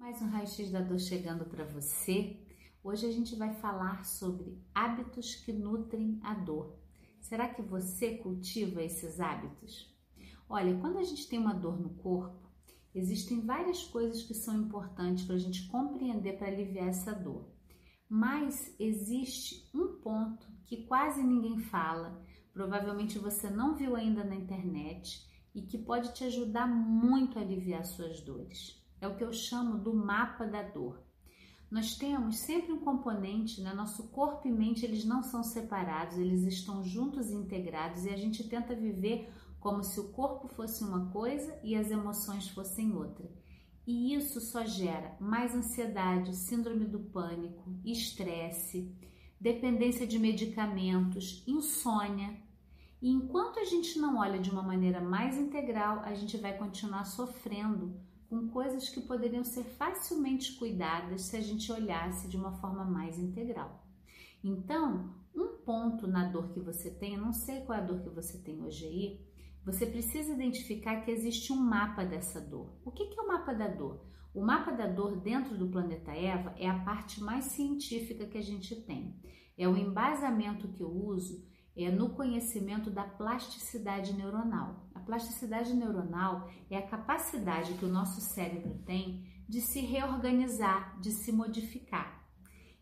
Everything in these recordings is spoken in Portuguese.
Mais um raio-x da dor chegando para você. Hoje a gente vai falar sobre hábitos que nutrem a dor. Será que você cultiva esses hábitos? Olha, quando a gente tem uma dor no corpo, existem várias coisas que são importantes para a gente compreender para aliviar essa dor. Mas existe um ponto que quase ninguém fala, provavelmente você não viu ainda na internet e que pode te ajudar muito a aliviar suas dores é o que eu chamo do mapa da dor. Nós temos sempre um componente, né? nosso corpo e mente eles não são separados, eles estão juntos e integrados e a gente tenta viver como se o corpo fosse uma coisa e as emoções fossem outra. E isso só gera mais ansiedade, síndrome do pânico, estresse, dependência de medicamentos, insônia. E enquanto a gente não olha de uma maneira mais integral, a gente vai continuar sofrendo com coisas que poderiam ser facilmente cuidadas se a gente olhasse de uma forma mais integral. Então, um ponto na dor que você tem, eu não sei qual é a dor que você tem hoje aí, você precisa identificar que existe um mapa dessa dor. O que é o mapa da dor? O mapa da dor dentro do planeta Eva é a parte mais científica que a gente tem. É o embasamento que eu uso é no conhecimento da plasticidade neuronal. A plasticidade neuronal é a capacidade que o nosso cérebro tem de se reorganizar, de se modificar.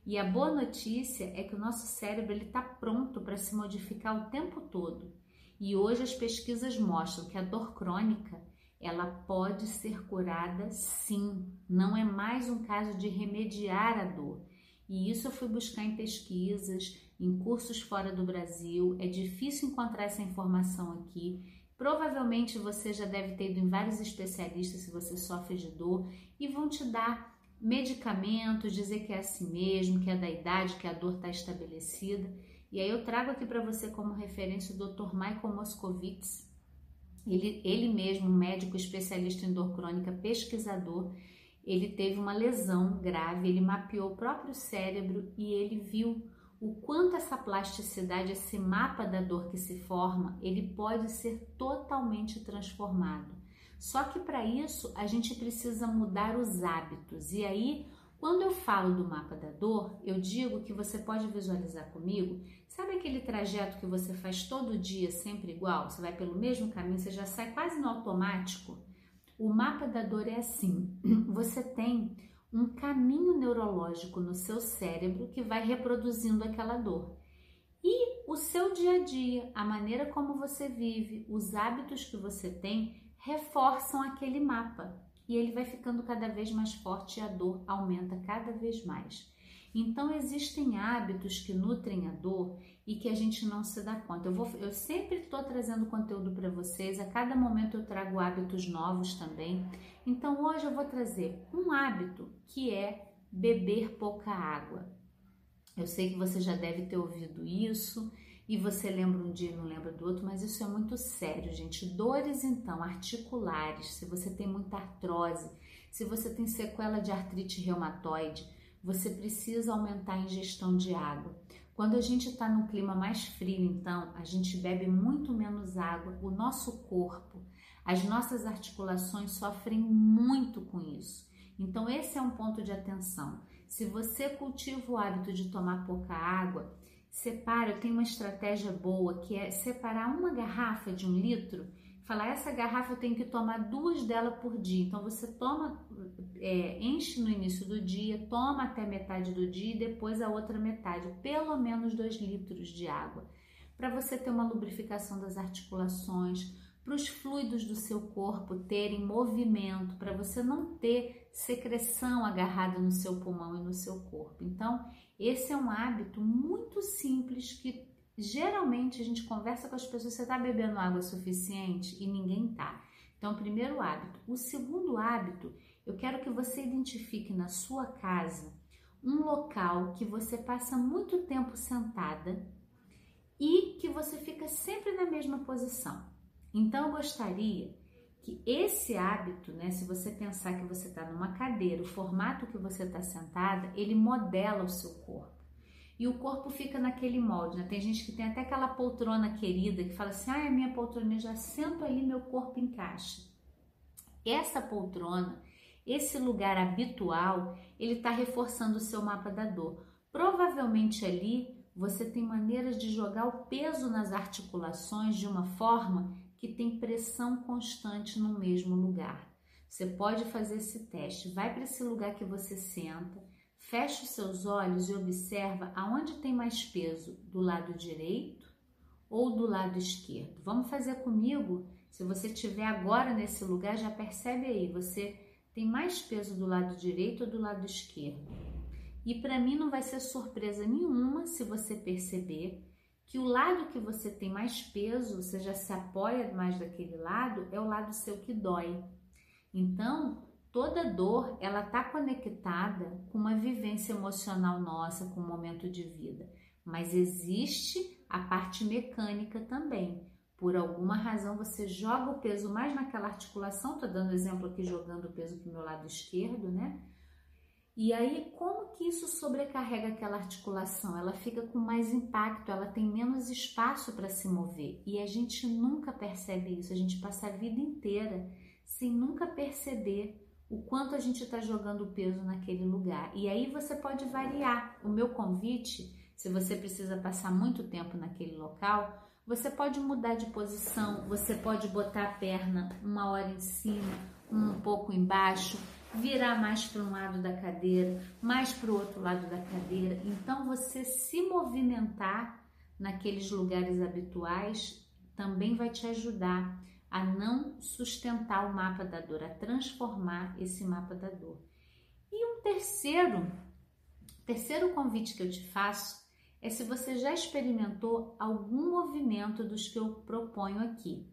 E a boa notícia é que o nosso cérebro está pronto para se modificar o tempo todo. E hoje as pesquisas mostram que a dor crônica ela pode ser curada sim, não é mais um caso de remediar a dor. E isso eu fui buscar em pesquisas, em cursos fora do Brasil. É difícil encontrar essa informação aqui. Provavelmente você já deve ter ido em vários especialistas se você sofre de dor e vão te dar medicamentos, dizer que é assim mesmo, que é da idade, que a dor está estabelecida. E aí eu trago aqui para você como referência o Dr. Michael Moscovitz, ele, ele mesmo, médico especialista em dor crônica, pesquisador, ele teve uma lesão grave, ele mapeou o próprio cérebro e ele viu o quanto essa plasticidade, esse mapa da dor que se forma, ele pode ser totalmente transformado. Só que para isso a gente precisa mudar os hábitos. E aí, quando eu falo do mapa da dor, eu digo que você pode visualizar comigo. Sabe aquele trajeto que você faz todo dia sempre igual? Você vai pelo mesmo caminho, você já sai quase no automático? O mapa da dor é assim: você tem um caminho neurológico no seu cérebro que vai reproduzindo aquela dor. E o seu dia a dia, a maneira como você vive, os hábitos que você tem reforçam aquele mapa. E ele vai ficando cada vez mais forte e a dor aumenta cada vez mais. Então existem hábitos que nutrem a dor e que a gente não se dá conta. Eu, vou, eu sempre estou trazendo conteúdo para vocês, a cada momento eu trago hábitos novos também. Então hoje eu vou trazer um hábito que é beber pouca água. Eu sei que você já deve ter ouvido isso e você lembra um dia e não lembra do outro, mas isso é muito sério, gente. Dores então articulares, se você tem muita artrose, se você tem sequela de artrite reumatoide, você precisa aumentar a ingestão de água. Quando a gente está num clima mais frio, então, a gente bebe muito menos água, o nosso corpo, as nossas articulações sofrem muito com isso. Então, esse é um ponto de atenção. Se você cultiva o hábito de tomar pouca água, separa, eu tenho uma estratégia boa que é separar uma garrafa de um litro falar essa garrafa eu tenho que tomar duas dela por dia. Então você toma, é, enche no início do dia, toma até metade do dia e depois a outra metade, pelo menos dois litros de água, para você ter uma lubrificação das articulações, para os fluidos do seu corpo terem movimento, para você não ter secreção agarrada no seu pulmão e no seu corpo. Então, esse é um hábito muito simples que Geralmente a gente conversa com as pessoas, você está bebendo água suficiente e ninguém tá. Então, primeiro hábito. O segundo hábito, eu quero que você identifique na sua casa um local que você passa muito tempo sentada e que você fica sempre na mesma posição. Então, eu gostaria que esse hábito, né, se você pensar que você está numa cadeira, o formato que você está sentada, ele modela o seu corpo e o corpo fica naquele molde. Né? Tem gente que tem até aquela poltrona querida que fala assim: ah, a minha poltrona, eu já sento ali, meu corpo encaixa. Essa poltrona, esse lugar habitual, ele está reforçando o seu mapa da dor. Provavelmente ali você tem maneiras de jogar o peso nas articulações de uma forma que tem pressão constante no mesmo lugar. Você pode fazer esse teste. Vai para esse lugar que você senta, fecha os seus olhos e observa aonde tem mais peso, do lado direito ou do lado esquerdo. Vamos fazer comigo? Se você estiver agora nesse lugar, já percebe aí, você tem mais peso do lado direito ou do lado esquerdo? E para mim não vai ser surpresa nenhuma se você perceber que o lado que você tem mais peso, você já se apoia mais daquele lado, é o lado seu que dói. Então, toda dor, ela está conectada com uma vivência emocional nossa, com um momento de vida. Mas existe a parte mecânica também. Por alguma razão você joga o peso mais naquela articulação, tô dando exemplo aqui jogando o peso para o meu lado esquerdo, né? E aí, como que isso sobrecarrega aquela articulação? Ela fica com mais impacto, ela tem menos espaço para se mover. E a gente nunca percebe isso, a gente passa a vida inteira sem nunca perceber o quanto a gente está jogando peso naquele lugar. E aí você pode variar. O meu convite, se você precisa passar muito tempo naquele local, você pode mudar de posição, você pode botar a perna uma hora em cima, um pouco embaixo virar mais para um lado da cadeira, mais para o outro lado da cadeira. Então, você se movimentar naqueles lugares habituais também vai te ajudar a não sustentar o mapa da dor, a transformar esse mapa da dor. E um terceiro, terceiro convite que eu te faço é se você já experimentou algum movimento dos que eu proponho aqui.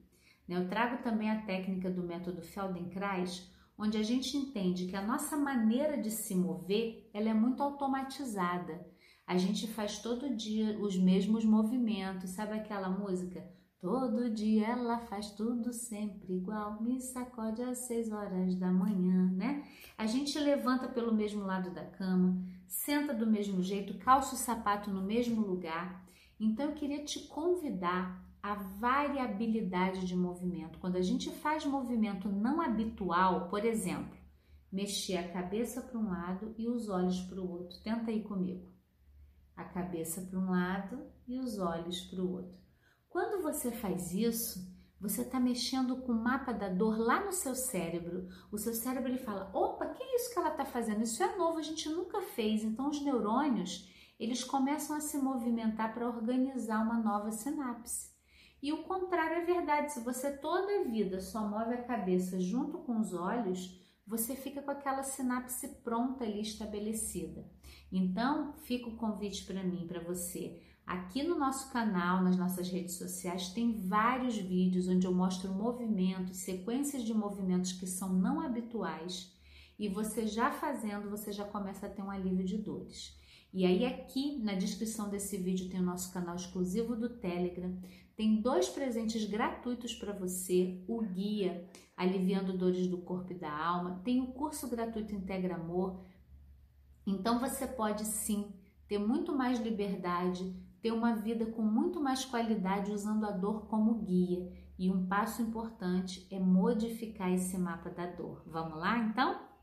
Eu trago também a técnica do método Feldenkrais, onde a gente entende que a nossa maneira de se mover ela é muito automatizada. A gente faz todo dia os mesmos movimentos, sabe aquela música? Todo dia ela faz tudo sempre igual, me sacode às seis horas da manhã, né? A gente levanta pelo mesmo lado da cama, senta do mesmo jeito, calça o sapato no mesmo lugar. Então eu queria te convidar a variabilidade de movimento. Quando a gente faz movimento não habitual, por exemplo, mexer a cabeça para um lado e os olhos para o outro. Tenta aí comigo. A cabeça para um lado e os olhos para o outro. Quando você faz isso, você está mexendo com o mapa da dor lá no seu cérebro. O seu cérebro ele fala: opa, que é isso que ela está fazendo? Isso é novo, a gente nunca fez. Então os neurônios eles começam a se movimentar para organizar uma nova sinapse. E o contrário é verdade. Se você toda a vida só move a cabeça junto com os olhos, você fica com aquela sinapse pronta ali estabelecida. Então, fica o convite para mim, para você. Aqui no nosso canal, nas nossas redes sociais, tem vários vídeos onde eu mostro movimentos, sequências de movimentos que são não habituais. E você já fazendo, você já começa a ter um alívio de dores. E aí aqui na descrição desse vídeo tem o nosso canal exclusivo do Telegram. Tem dois presentes gratuitos para você: o guia Aliviando Dores do Corpo e da Alma, tem o curso gratuito Integra Amor. Então você pode sim ter muito mais liberdade, ter uma vida com muito mais qualidade usando a dor como guia. E um passo importante é modificar esse mapa da dor. Vamos lá então?